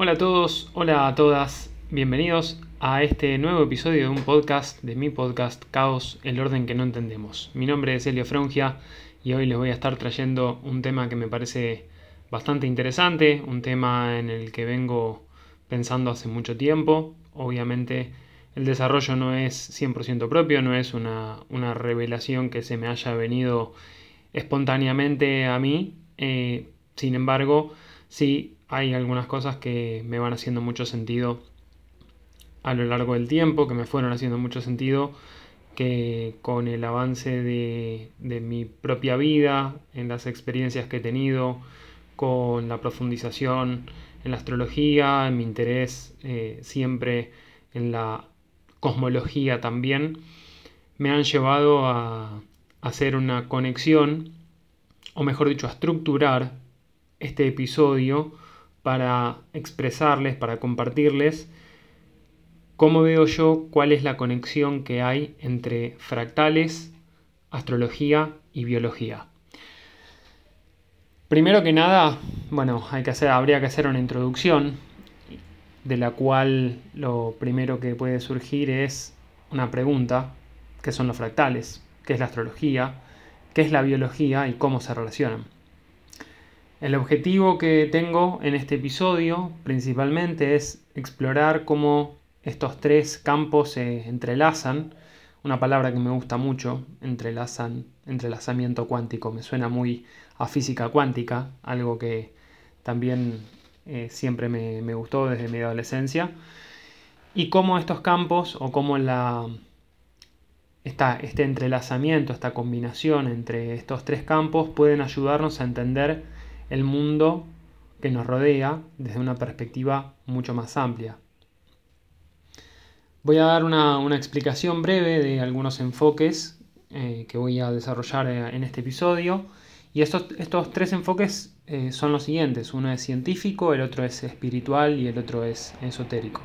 Hola a todos, hola a todas, bienvenidos a este nuevo episodio de un podcast, de mi podcast Caos, el orden que no entendemos. Mi nombre es Elio Frongia y hoy les voy a estar trayendo un tema que me parece bastante interesante, un tema en el que vengo pensando hace mucho tiempo. Obviamente el desarrollo no es 100% propio, no es una, revelación que se me haya venido espontáneamente a mí. Eh, sin embargo, sí hay algunas cosas que me van haciendo mucho sentido a lo largo del tiempo, que me fueron haciendo mucho sentido, que con el avance de, mi propia vida, en las experiencias que he tenido, con la profundización en la astrología, en mi interés eh, siempre en la cosmología también, me han llevado a hacer una conexión, o mejor dicho, a estructurar este episodio para expresarles, para compartirles cómo veo yo cuál es la conexión que hay entre fractales, astrología y biología. Primero que nada, bueno, hay que hacer, habría que hacer una introducción de la cual lo primero que puede surgir es una pregunta, ¿qué son los fractales? ¿Qué es la astrología? ¿Qué es la biología y cómo se relacionan? El objetivo que tengo en este episodio principalmente es explorar cómo estos tres campos se entrelazan. Una palabra que me gusta mucho, entrelazan, entrelazamiento cuántico, me suena muy a física cuántica, algo que también eh, siempre me, gustó desde mi adolescencia. Y cómo estos campos o cómo la, este entrelazamiento, esta combinación entre estos tres campos pueden ayudarnos a entender el mundo que nos rodea desde una perspectiva mucho más amplia. Voy a dar una, explicación breve de algunos enfoques eh, que voy a desarrollar eh, en este episodio. Y estos, estos tres enfoques eh, son los siguientes. Uno es científico, el otro es espiritual y el otro es esotérico.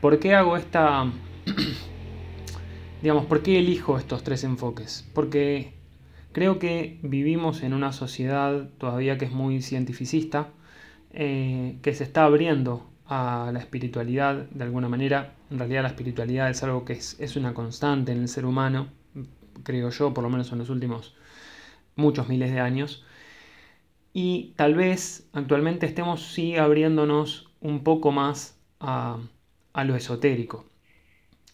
¿Por qué hago esta... digamos, por qué elijo estos tres enfoques? Porque Creo que vivimos en una sociedad todavía que es muy cientificista, eh, que se está abriendo a la espiritualidad de alguna manera. En realidad la espiritualidad es algo que es, es una constante en el ser humano, creo yo, por lo menos en los últimos muchos miles de años. Y tal vez actualmente estemos sí abriéndonos un poco más a, a lo esotérico.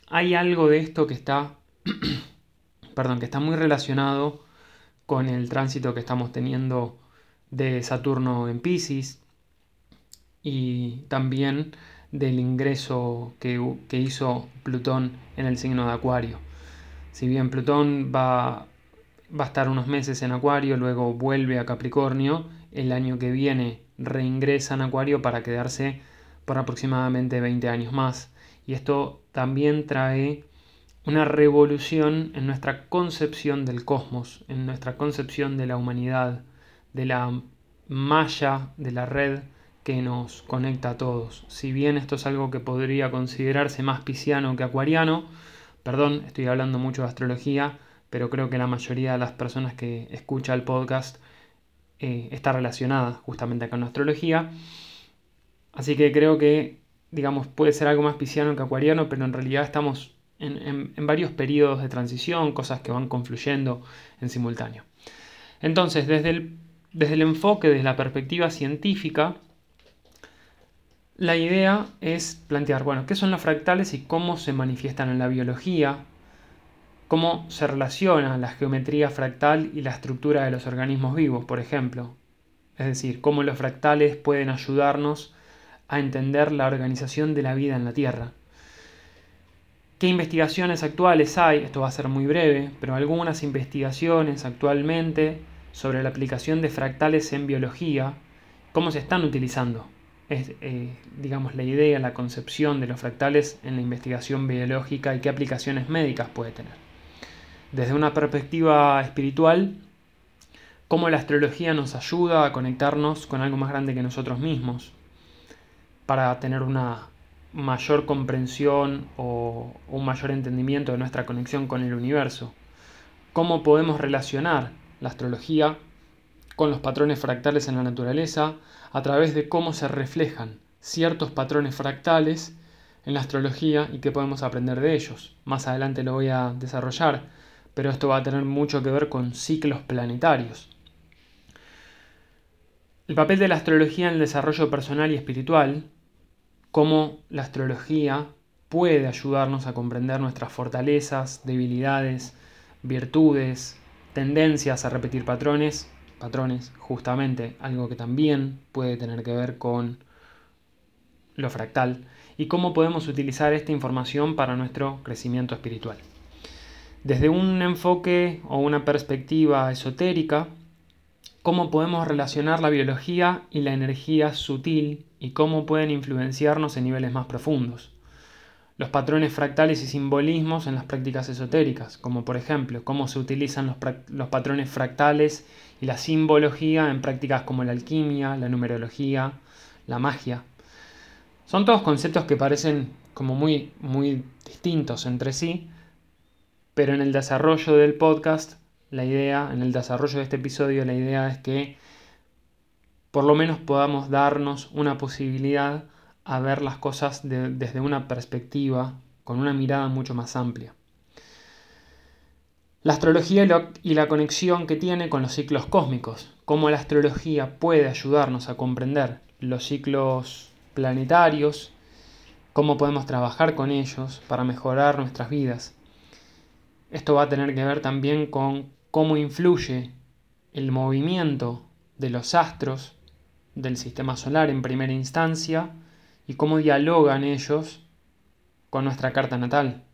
Hay algo de esto que está, perdón, que está muy relacionado con el tránsito que estamos teniendo de Saturno en Pisces y también del ingreso que, hizo Plutón en el signo de Acuario. Si bien Plutón va, va a estar unos meses en Acuario, luego vuelve a Capricornio, el año que viene reingresa en Acuario para quedarse por aproximadamente 20 años más. Y esto también trae una revolución en nuestra concepción del cosmos, en nuestra concepción de la humanidad, de la malla, de la red que nos conecta a todos. Si bien esto es algo que podría considerarse más pisciano que acuariano, perdón, estoy hablando mucho de astrología, pero creo que la mayoría de las personas que escucha el podcast eh, está relacionada justamente con la astrología. Así que creo que, digamos, puede ser algo más pisciano que acuariano, pero en realidad estamos en, varios periodos de transición, cosas que van confluyendo en simultáneo. Entonces, desde el, desde el enfoque, desde la perspectiva científica, la idea es plantear, bueno, qué son los fractales y cómo se manifiestan en la biología, cómo se relaciona la geometría fractal y la estructura de los organismos vivos, por ejemplo. Es decir, cómo los fractales pueden ayudarnos a entender la organización de la vida en la Tierra. ¿Qué investigaciones actuales hay? Esto va a ser muy breve, pero algunas investigaciones actualmente sobre la aplicación de fractales en biología, cómo se están utilizando. Es, eh, digamos, la idea, la concepción de los fractales en la investigación biológica y qué aplicaciones médicas puede tener. Desde una perspectiva espiritual, cómo la astrología nos ayuda a conectarnos con algo más grande que nosotros mismos, para tener una mayor comprensión o un mayor entendimiento de nuestra conexión con el universo. Cómo podemos relacionar la astrología con los patrones fractales en la naturaleza a través de cómo se reflejan ciertos patrones fractales en la astrología y qué podemos aprender de ellos. Más adelante lo voy a desarrollar, pero esto va a tener mucho que ver con ciclos planetarios. El papel de la astrología en el desarrollo personal y espiritual, cómo la astrología puede ayudarnos a comprender nuestras fortalezas, debilidades, virtudes, tendencias a repetir patrones, patrones, justamente algo que también puede tener que ver con lo fractal, y cómo podemos utilizar esta información para nuestro crecimiento espiritual. Desde un enfoque o una perspectiva esotérica, cómo podemos relacionar la biología y la energía sutil y cómo pueden influenciarnos en niveles más profundos. Los patrones fractales y simbolismos en las prácticas esotéricas, como por ejemplo cómo se utilizan los, los patrones fractales y la simbología en prácticas como la alquimia, la numerología, la magia. Son todos conceptos que parecen como muy, muy distintos entre sí, pero en el desarrollo del podcast, la idea, en el desarrollo de este episodio, la idea es que por lo menos podamos darnos una posibilidad a ver las cosas desde una perspectiva, con una mirada mucho más amplia. La astrología y la conexión que tiene con los ciclos cósmicos, cómo la astrología puede ayudarnos a comprender los ciclos planetarios, cómo podemos trabajar con ellos para mejorar nuestras vidas. Esto va a tener que ver también con cómo influye el movimiento de los astros del sistema solar en primera instancia y cómo dialogan ellos con nuestra carta natal,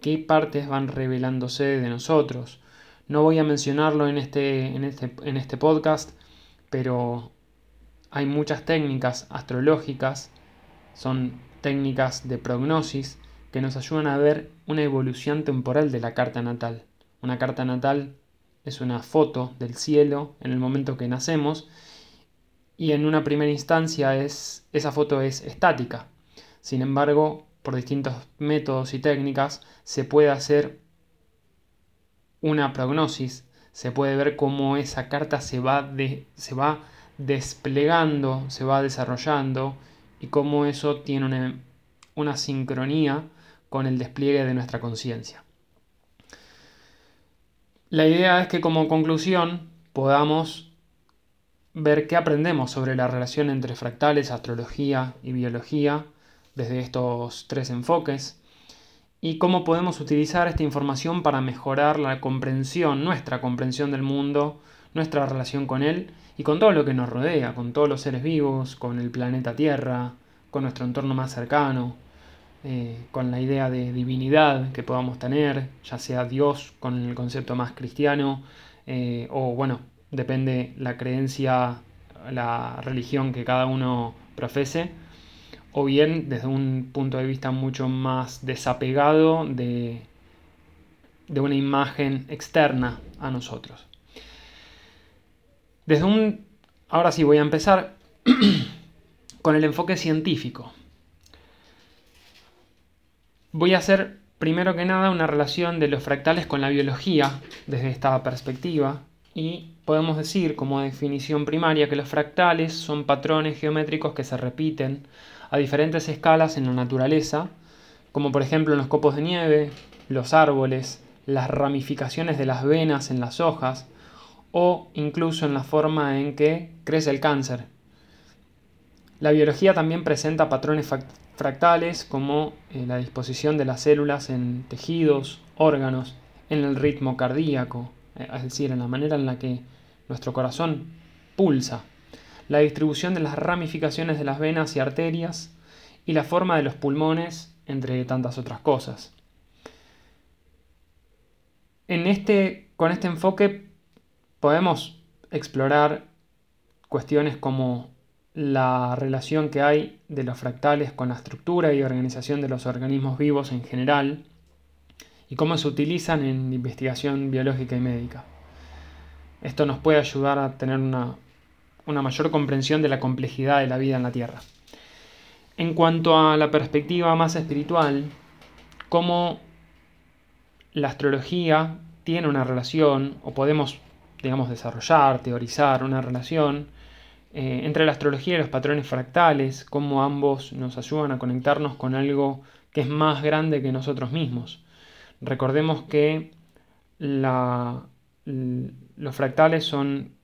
qué partes van revelándose de nosotros. No voy a mencionarlo en este, en este, en este podcast, pero hay muchas técnicas astrológicas, son técnicas de prognosis que nos ayudan a ver una evolución temporal de la carta natal. Una carta natal es una foto del cielo en el momento que nacemos y en una primera instancia es, esa foto es estática. Sin embargo, por distintos métodos y técnicas se puede hacer una prognosis, se puede ver cómo esa carta se va, de, se va desplegando, se va desarrollando y cómo eso tiene una, una sincronía con el despliegue de nuestra conciencia. La idea es que como conclusión podamos ver qué aprendemos sobre la relación entre fractales, astrología y biología desde estos tres enfoques y cómo podemos utilizar esta información para mejorar la comprensión, nuestra comprensión del mundo, nuestra relación con él y con todo lo que nos rodea, con todos los seres vivos, con el planeta Tierra, con nuestro entorno más cercano, eh, con la idea de divinidad que podamos tener, ya sea Dios con el concepto más cristiano, eh, o bueno, depende la creencia, la religión que cada uno profese, o bien desde un punto de vista mucho más desapegado de, de una imagen externa a nosotros. Desde un... Ahora sí voy a empezar con el enfoque científico. Voy a hacer primero que nada una relación de los fractales con la biología desde esta perspectiva y podemos decir como definición primaria que los fractales son patrones geométricos que se repiten a diferentes escalas en la naturaleza, como por ejemplo en los copos de nieve, los árboles, las ramificaciones de las venas en las hojas, o incluso en la forma en que crece el cáncer. La biología también presenta patrones fractales como eh, la disposición de las células en tejidos, órganos, en el ritmo cardíaco, es decir, en la manera en la que nuestro corazón pulsa, la distribución de las ramificaciones de las venas y arterias y la forma de los pulmones, entre tantas otras cosas. En este, con este enfoque podemos explorar cuestiones como la relación que hay de los fractales con la estructura y organización de los organismos vivos en general y cómo se utilizan en investigación biológica y médica. Esto nos puede ayudar a tener una, una mayor comprensión de la complejidad de la vida en la Tierra. En cuanto a la perspectiva más espiritual, cómo la astrología tiene una relación, o podemos digamos, desarrollar, teorizar una relación eh, entre la astrología y los patrones fractales, cómo ambos nos ayudan a conectarnos con algo que es más grande que nosotros mismos. Recordemos que los fractales son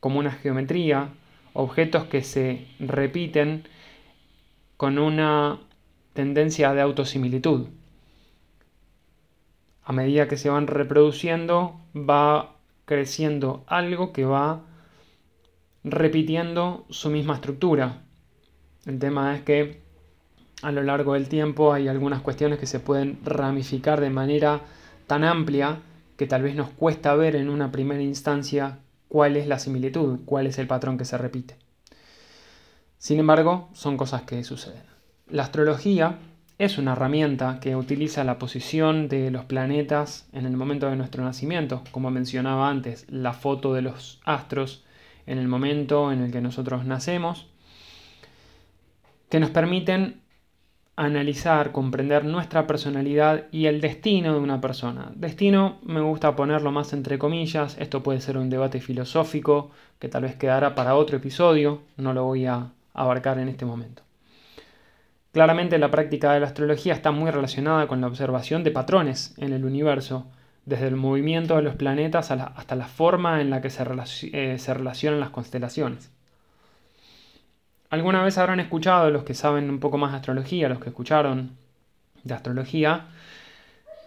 como una geometría, objetos que se repiten con una tendencia de autosimilitud. A medida que se van reproduciendo, va creciendo algo que va repitiendo su misma estructura. El tema es que a lo largo del tiempo hay algunas cuestiones que se pueden ramificar de manera tan amplia que tal vez nos cuesta ver en una primera instancia cuál es la similitud, cuál es el patrón que se repite. Sin embargo, son cosas que suceden. La astrología es una herramienta que utiliza la posición de los planetas en el momento de nuestro nacimiento, como mencionaba antes, la foto de los astros en el momento en el que nosotros nacemos, que nos permiten analizar, comprender nuestra personalidad y el destino de una persona. Destino me gusta ponerlo más entre comillas, esto puede ser un debate filosófico que tal vez quedará para otro episodio, no lo voy a abarcar en este momento. Claramente la práctica de la astrología está muy relacionada con la observación de patrones en el universo, desde el movimiento de los planetas hasta la forma en la que se, eh, se relacionan las constelaciones. Alguna vez habrán escuchado, los que saben un poco más de astrología, los que escucharon de astrología,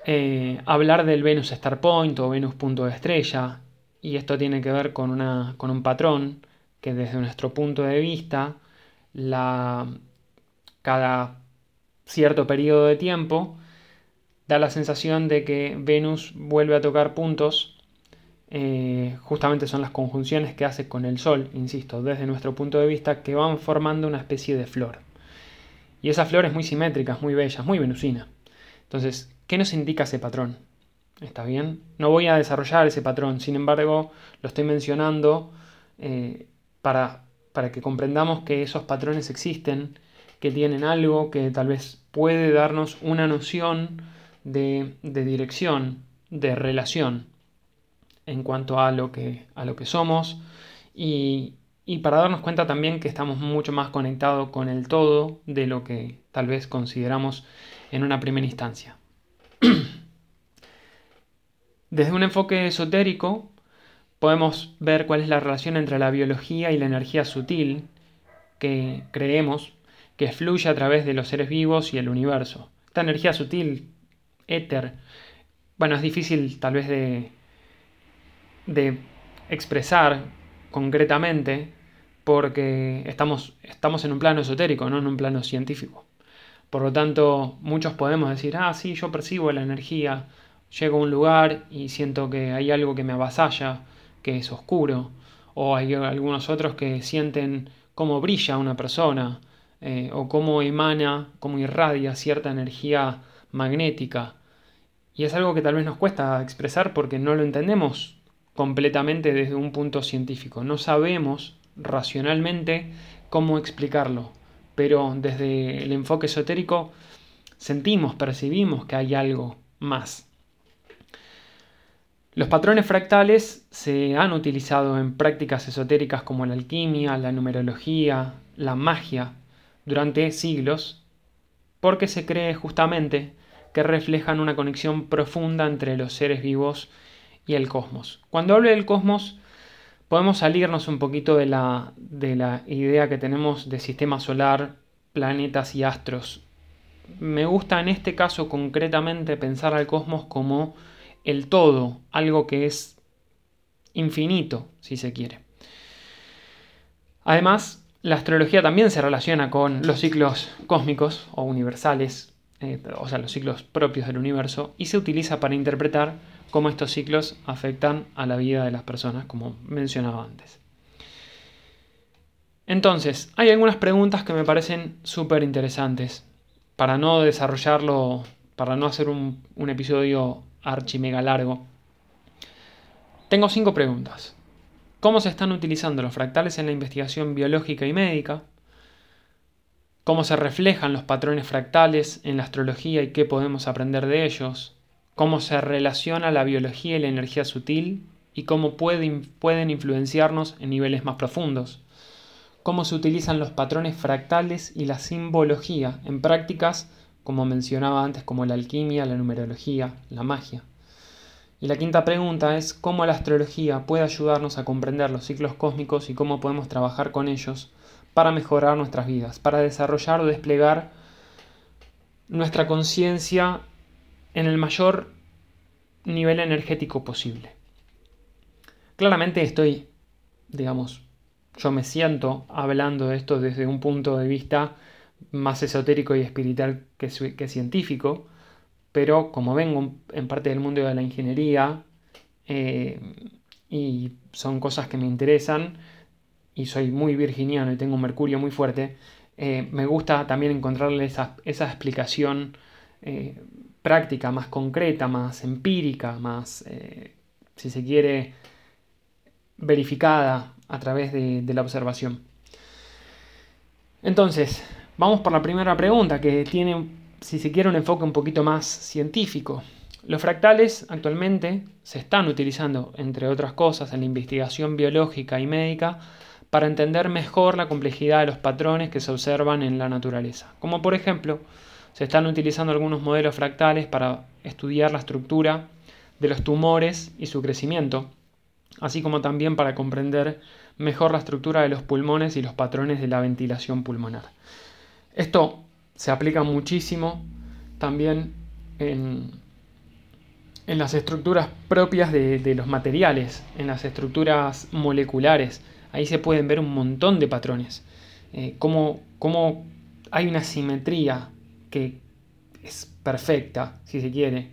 eh, hablar del Venus Star Point o Venus punto de estrella, y esto tiene que ver con, una, con un patrón que desde nuestro punto de vista, la, cada cierto periodo de tiempo, da la sensación de que Venus vuelve a tocar puntos eh, justamente son las conjunciones que hace con el Sol, insisto, desde nuestro punto de vista, que van formando una especie de flor. Y esa flor es muy simétrica, muy bella, muy venusina. Entonces, ¿qué nos indica ese patrón? ¿Está bien? No voy a desarrollar ese patrón, sin embargo, lo estoy mencionando eh, para, para que comprendamos que esos patrones existen, que tienen algo que tal vez puede darnos una noción de, de dirección, de relación en cuanto a lo que, a lo que somos y, para darnos cuenta también que estamos mucho más conectados con el todo de lo que tal vez consideramos en una primera instancia. Desde un enfoque esotérico podemos ver cuál es la relación entre la biología y la energía sutil que creemos que fluye a través de los seres vivos y el universo. Esta energía sutil, éter, bueno, es difícil tal vez de, de expresar concretamente porque estamos, estamos en un plano esotérico, no en un plano científico. Por lo tanto, muchos podemos decir, ah, sí, yo percibo la energía, llego a un lugar y siento que hay algo que me avasalla, que es oscuro, o hay algunos otros que sienten cómo brilla una persona, eh, o cómo emana, cómo irradia cierta energía magnética. Y es algo que tal vez nos cuesta expresar porque no lo entendemos completamente desde un punto científico. No sabemos racionalmente cómo explicarlo, pero desde el enfoque esotérico sentimos, percibimos que hay algo más. Los patrones fractales se han utilizado en prácticas esotéricas como la alquimia, la numerología, la magia durante siglos, porque se cree justamente que reflejan una conexión profunda entre los seres vivos y el cosmos. Cuando hablo del cosmos, podemos salirnos un poquito de la, de la idea que tenemos de sistema solar, planetas y astros. Me gusta en este caso concretamente pensar al cosmos como el todo, algo que es infinito, si se quiere. Además, la astrología también se relaciona con los ciclos cósmicos o universales, eh, o sea, los ciclos propios del universo, y se utiliza para interpretar cómo estos ciclos afectan a la vida de las personas, como mencionaba antes. Entonces, hay algunas preguntas que me parecen súper interesantes. Para no desarrollarlo, para no hacer un, episodio archi mega largo, tengo cinco preguntas. ¿Cómo se están utilizando los fractales en la investigación biológica y médica? ¿Cómo se reflejan los patrones fractales en la astrología y qué podemos aprender de ellos? Cómo se relaciona la biología y la energía sutil y cómo pueden, pueden influenciarnos en niveles más profundos. cómo se utilizan los patrones fractales y la simbología en prácticas, como mencionaba antes, como la alquimia, la numerología, la magia. Y la quinta pregunta es cómo la astrología puede ayudarnos a comprender los ciclos cósmicos y cómo podemos trabajar con ellos para mejorar nuestras vidas, para desarrollar o desplegar nuestra conciencia en el mayor nivel energético posible. Claramente estoy, digamos, yo me siento hablando de esto desde un punto de vista más esotérico y espiritual que, científico, pero como vengo en parte del mundo de la ingeniería eh, y son cosas que me interesan y soy muy virginiano y tengo un mercurio muy fuerte, eh, me gusta también encontrarle esa, explicación eh, práctica, más concreta, más empírica, más, si se quiere, verificada a través de, la observación. Entonces, vamos por la primera pregunta, que tiene, si se quiere, un enfoque un poquito más científico. Los fractales actualmente se están utilizando, entre otras cosas, en la investigación biológica y médica para entender mejor la complejidad de los patrones que se observan en la naturaleza. Como por ejemplo, se están utilizando algunos modelos fractales para estudiar la estructura de los tumores y su crecimiento, así como también para comprender mejor la estructura de los pulmones y los patrones de la ventilación pulmonar. Esto se aplica muchísimo también en, en las estructuras propias de, los materiales, en las estructuras moleculares. Ahí se pueden ver un montón de patrones. Eh, cómo, cómo hay una simetría que es perfecta, si se quiere,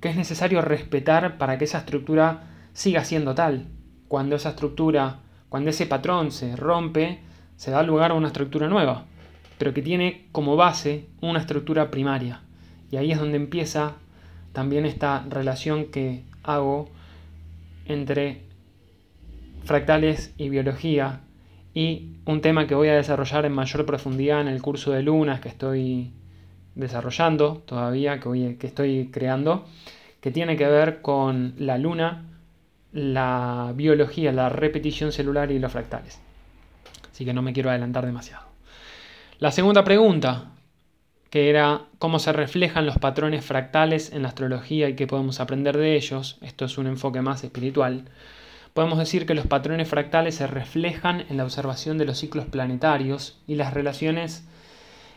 que es necesario respetar para que esa estructura siga siendo tal. Cuando esa estructura, cuando ese patrón se rompe, se da lugar a una estructura nueva, pero que tiene como base una estructura primaria. Y ahí es donde empieza también esta relación que hago entre fractales y biología y un tema que voy a desarrollar en mayor profundidad en el curso de lunas que estoy desarrollando todavía, que, que estoy creando, que tiene que ver con la luna la biología, la repetición celular y los fractales. Así que no me quiero adelantar demasiado. La segunda pregunta, que era cómo se reflejan los patrones fractales en la astrología y qué podemos aprender de ellos, esto es un enfoque más espiritual, podemos decir que los patrones fractales se reflejan en la observación de los ciclos planetarios y las relaciones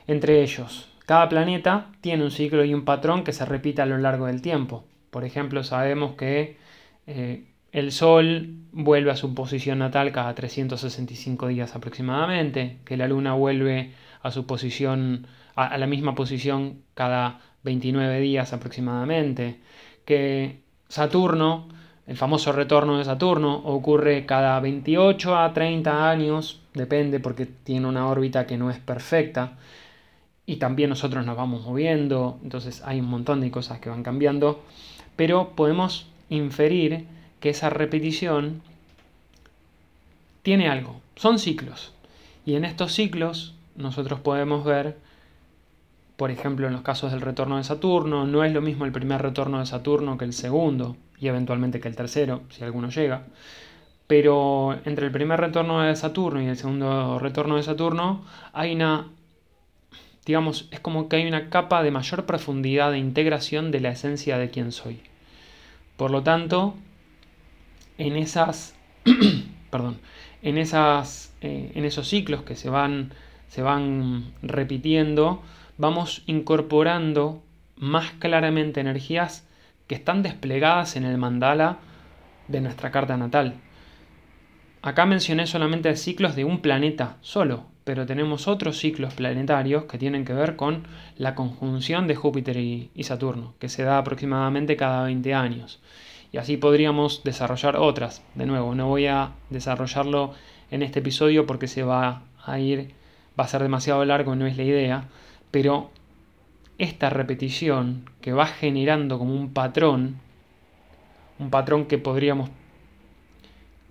entre ellos. Cada planeta tiene un ciclo y un patrón que se repite a lo largo del tiempo. Por ejemplo, sabemos que eh, el Sol vuelve a su posición natal cada 365 días aproximadamente, que la Luna vuelve a su posición, a, la misma posición cada 29 días aproximadamente, que Saturno, el famoso retorno de Saturno, ocurre cada 28 a 30 años, depende porque tiene una órbita que no es perfecta, y también nosotros nos vamos moviendo, entonces hay un montón de cosas que van cambiando, pero podemos inferir que esa repetición tiene algo, son ciclos. Y en estos ciclos nosotros podemos ver, por ejemplo, en los casos del retorno de Saturno, no es lo mismo el primer retorno de Saturno que el segundo y eventualmente que el tercero, si alguno llega. Pero entre el primer retorno de Saturno y el segundo retorno de Saturno hay una, digamos, es como que hay una capa de mayor profundidad de integración de la esencia de quien soy. Por lo tanto, en esas, perdón, en, esas, eh, en esos ciclos que se van, se van repitiendo, vamos incorporando más claramente energías que están desplegadas en el mandala de nuestra carta natal. Acá mencioné solamente ciclos de un planeta solo, pero tenemos otros ciclos planetarios que tienen que ver con la conjunción de Júpiter y, y Saturno, que se da aproximadamente cada 20 años y así podríamos desarrollar otras. De nuevo, no voy a desarrollarlo en este episodio porque se va a ir, va a ser demasiado largo, no es la idea, pero esta repetición que va generando como un patrón, un patrón que podríamos,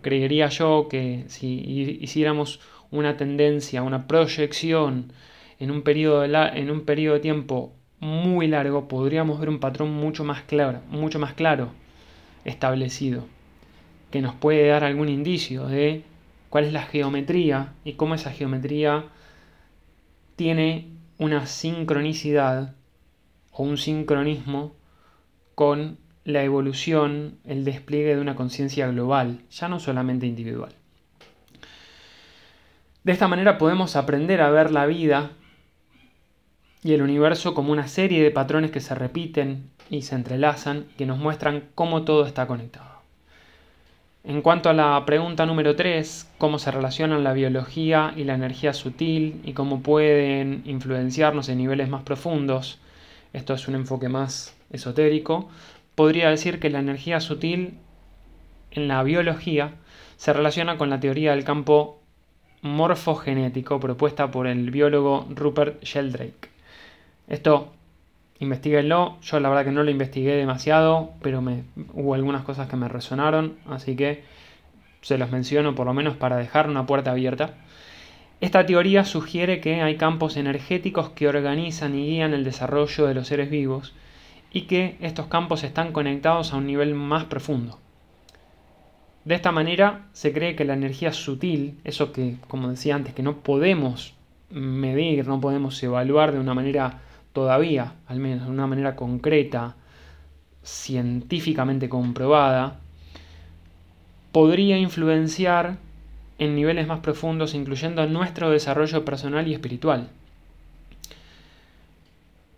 creería yo que si hiciéramos una tendencia, una proyección en un periodo de, en un de tiempo muy largo, podríamos ver un patrón mucho más claro, mucho más claro establecido, que nos puede dar algún indicio de cuál es la geometría y cómo esa geometría tiene una sincronicidad o un sincronismo con la evolución, el despliegue de una conciencia global, ya no solamente individual. De esta manera podemos aprender a ver la vida y el universo como una serie de patrones que se repiten y se entrelazan, que nos muestran cómo todo está conectado. En cuanto a la pregunta número 3, cómo se relacionan la biología y la energía sutil y cómo pueden influenciarnos en niveles más profundos, esto es un enfoque más esotérico, podría decir que la energía sutil en la biología se relaciona con la teoría del campo morfogenético propuesta por el biólogo Rupert Sheldrake. Esto investiguenlo, yo la verdad que no lo investigué demasiado, pero me, hubo algunas cosas que me resonaron, así que se los menciono por lo menos para dejar una puerta abierta. Esta teoría sugiere que hay campos energéticos que organizan y guían el desarrollo de los seres vivos y que estos campos están conectados a un nivel más profundo. De esta manera se cree que la energía sutil, eso que, como decía antes, que no podemos medir, no podemos evaluar de una manera todavía, al menos de una manera concreta, científicamente comprobada, podría influenciar en niveles más profundos, incluyendo nuestro desarrollo personal y espiritual.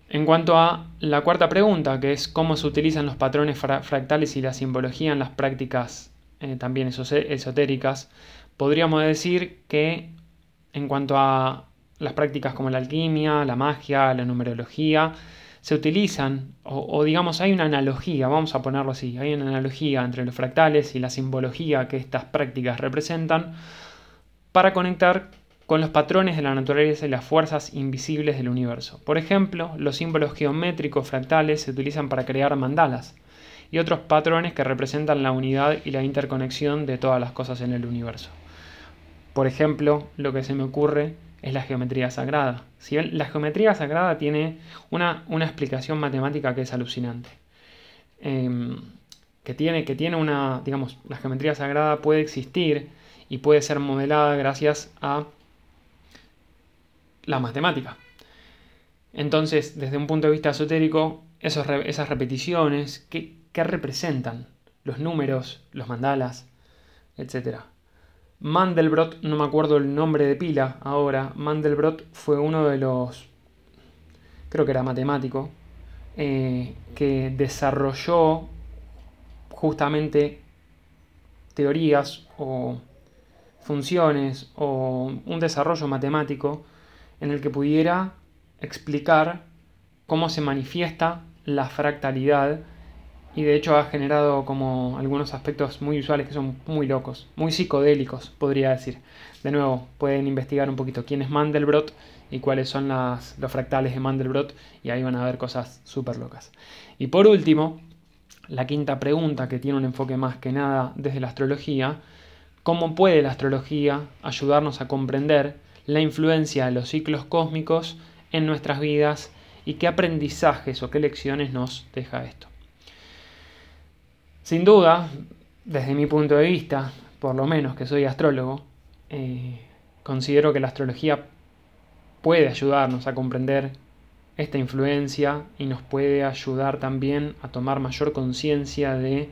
En cuanto a la cuarta pregunta, que es cómo se utilizan los patrones fractales y la simbología en las prácticas eh, también esotéricas, podríamos decir que en cuanto a las prácticas como la alquimia, la magia, la numerología, se utilizan, o, digamos, hay una analogía, vamos a ponerlo así, hay una analogía entre los fractales y la simbología que estas prácticas representan para conectar con los patrones de la naturaleza y las fuerzas invisibles del universo. Por ejemplo, los símbolos geométricos fractales se utilizan para crear mandalas y otros patrones que representan la unidad y la interconexión de todas las cosas en el universo. Por ejemplo, lo que se me ocurre es la geometría sagrada. Si la geometría sagrada tiene una, explicación matemática que es alucinante. Em, que, tiene, que tiene una, digamos, la geometría sagrada puede existir y puede ser modelada gracias a la matemática. Entonces, desde un punto de vista esotérico, esas repeticiones, ¿qué, representan? Los números, los mandalas, etc. Mandelbrot, no me acuerdo el nombre de pila ahora, Mandelbrot fue uno de los, creo que era matemático, eh, que desarrolló justamente teorías o funciones o un desarrollo matemático en el que pudiera explicar cómo se manifiesta la fractalidad y de hecho ha generado como algunos aspectos muy usuales que son muy locos, muy psicodélicos, podría decir. De nuevo, pueden investigar un poquito quién es Mandelbrot y cuáles son las, los fractales de Mandelbrot y ahí van a ver cosas súper locas. Y por último, la quinta pregunta que tiene un enfoque más que nada desde la astrología, ¿cómo puede la astrología ayudarnos a comprender la influencia de los ciclos cósmicos en nuestras vidas y qué aprendizajes o qué lecciones nos deja esto? Sin duda, desde mi punto de vista, por lo menos que soy astrólogo, eh, considero que la astrología puede ayudarnos a comprender esta influencia y nos puede ayudar también a tomar mayor conciencia de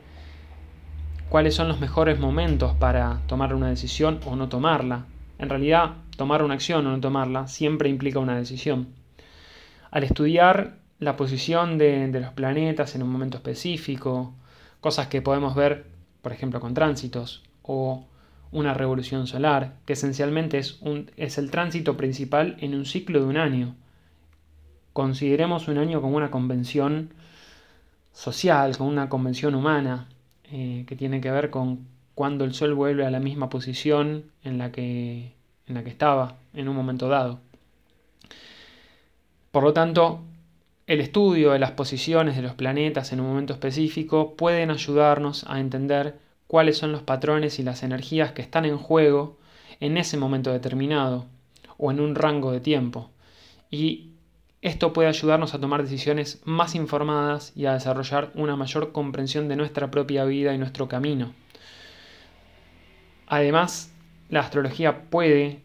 cuáles son los mejores momentos para tomar una decisión o no tomarla. En realidad, tomar una acción o no tomarla siempre implica una decisión. Al estudiar la posición de los planetas en un momento específico, Cosas que podemos ver, por ejemplo, con tránsitos o una revolución solar, que esencialmente es, el tránsito principal en un ciclo de un año. Consideremos un año como una convención social, como una convención humana, eh, que tiene que ver con cuando el Sol vuelve a la misma posición en la que estaba en un momento dado. Por lo tanto, el estudio de las posiciones de los planetas en un momento específico pueden ayudarnos a entender cuáles son los patrones y las energías que están en juego en ese momento determinado o en un rango de tiempo. Y esto puede ayudarnos a tomar decisiones más informadas y a desarrollar una mayor comprensión de nuestra propia vida y nuestro camino. Además, la astrología puede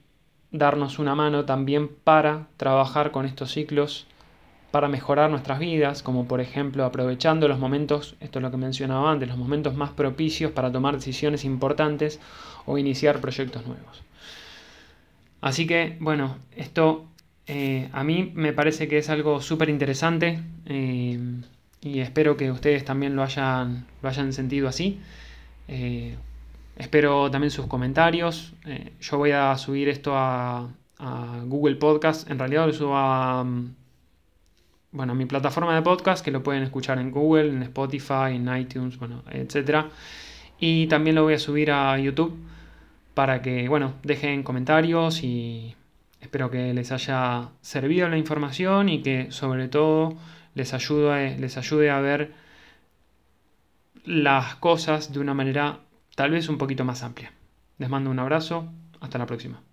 darnos una mano también para trabajar con estos ciclos, para mejorar nuestras vidas, como por ejemplo aprovechando los momentos, esto es lo que mencionaba antes, los momentos más propicios para tomar decisiones importantes o iniciar proyectos nuevos. Así que, bueno, esto eh, a mí me parece que es algo súper interesante eh, y espero que ustedes también lo hayan, lo hayan sentido así. Eh, espero también sus comentarios. yo voy a subir esto a, Google Podcast. En realidad lo subo a, bueno, mi plataforma de podcast que lo pueden escuchar en Google, en Spotify, en iTunes, bueno, etc. Y también lo voy a subir a YouTube para que, bueno, dejen comentarios y Espero que les haya servido la información y que sobre todo les ayude, les ayude a ver las cosas de una manera tal vez un poquito más amplia. Les mando un abrazo, hasta la próxima.